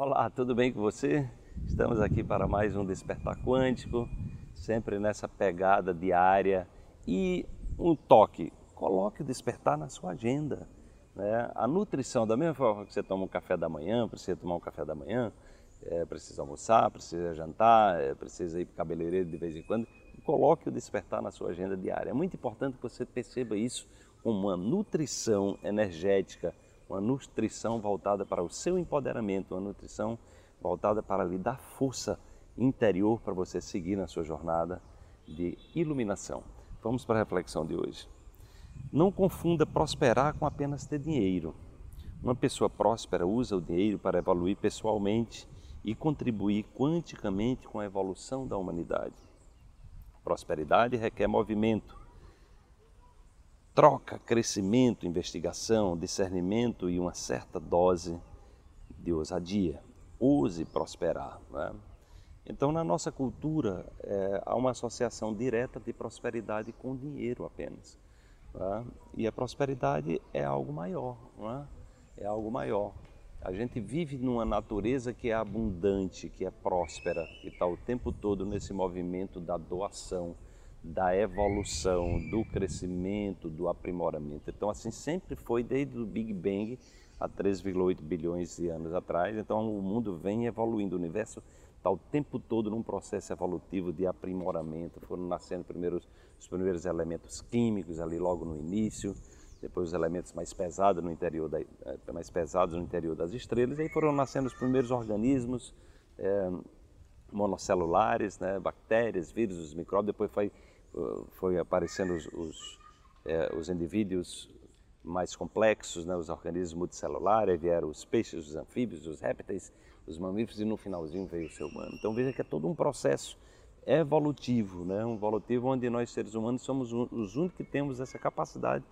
Olá, tudo bem com você? Estamos aqui para mais um Despertar Quântico, sempre nessa pegada diária e um toque. Coloque o despertar na sua agenda. Né? A nutrição, da mesma forma que você toma um café da manhã, precisa tomar um café da manhã, é, precisa almoçar, precisa jantar, é, precisa ir para o cabeleireiro de vez em quando, coloque o despertar na sua agenda diária. É muito importante que você perceba isso como uma nutrição energética, uma nutrição voltada para o seu empoderamento, uma nutrição voltada para lhe dar força interior para você seguir na sua jornada de iluminação. Vamos para a reflexão de hoje. Não confunda prosperar com apenas ter dinheiro. Uma pessoa próspera usa o dinheiro para evoluir pessoalmente e contribuir quanticamente com a evolução da humanidade. Prosperidade requer movimento, troca, crescimento, investigação, discernimento e uma certa dose de ousadia. Ouse prosperar. Né? Então, na nossa cultura, é, há uma associação direta de prosperidade com dinheiro apenas. Né? E a prosperidade é algo maior, né? é algo maior. A gente vive numa natureza que é abundante, que é próspera, que está o tempo todo nesse movimento da doação da evolução, do crescimento, do aprimoramento. Então, assim sempre foi desde o Big Bang há 3,8 bilhões de anos atrás. Então, o mundo vem evoluindo, o universo está o tempo todo num processo evolutivo de aprimoramento. Foram nascendo primeiros, os primeiros elementos químicos ali logo no início, depois os elementos mais pesados no interior, da, eh, mais pesados no interior das estrelas, e aí foram nascendo os primeiros organismos é, monocelulares, né, bactérias, vírus, os micróbios, depois foi foi aparecendo os, os, é, os indivíduos mais complexos, né, os organismos multicelulares, vieram os peixes, os anfíbios, os répteis, os mamíferos e no finalzinho veio o ser humano. Então veja que é todo um processo evolutivo, né, um evolutivo onde nós seres humanos somos os únicos que temos essa capacidade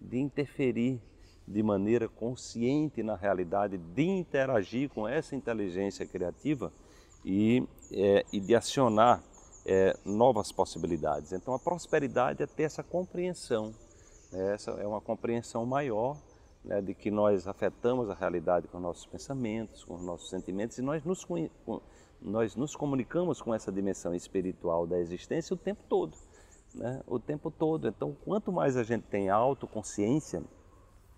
de interferir de maneira consciente na realidade, de interagir com essa inteligência criativa e, é, e de acionar é, novas possibilidades. Então a prosperidade é ter essa compreensão, né? essa é uma compreensão maior né, de que nós afetamos a realidade com nossos pensamentos, com os nossos sentimentos e nós nos, nós nos comunicamos com essa dimensão espiritual da existência o tempo todo. Né? O tempo todo. Então, quanto mais a gente tem autoconsciência,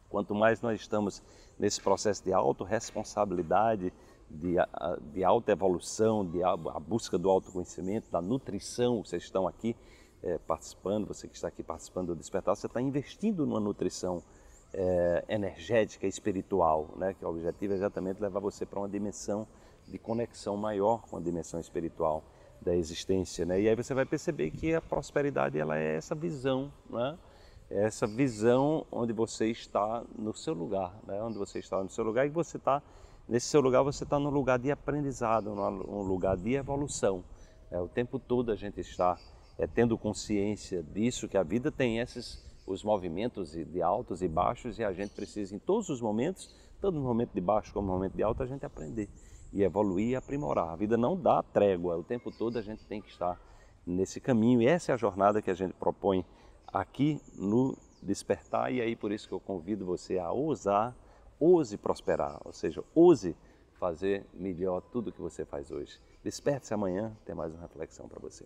quanto mais nós estamos nesse processo de autorresponsabilidade, de, de alta evolução, de a, a, busca do autoconhecimento, da nutrição. Vocês estão aqui é, participando, você que está aqui participando do Despertar, você está investindo numa nutrição é, energética, espiritual, né? que o objetivo é exatamente levar você para uma dimensão de conexão maior com a dimensão espiritual da existência. Né? E aí você vai perceber que a prosperidade ela é essa visão, né? É essa visão onde você está no seu lugar, né? onde você está no seu lugar e você está Nesse seu lugar você está no lugar de aprendizado, num lugar de evolução. É, o tempo todo a gente está é, tendo consciência disso, que a vida tem esses os movimentos de altos e baixos e a gente precisa em todos os momentos, tanto no momento de baixo como no momento de alto, a gente aprender e evoluir e aprimorar. A vida não dá trégua, o tempo todo a gente tem que estar nesse caminho e essa é a jornada que a gente propõe aqui no Despertar e aí por isso que eu convido você a ousar ouse prosperar, ou seja, ouse fazer melhor tudo o que você faz hoje. Desperte-se amanhã, tem mais uma reflexão para você.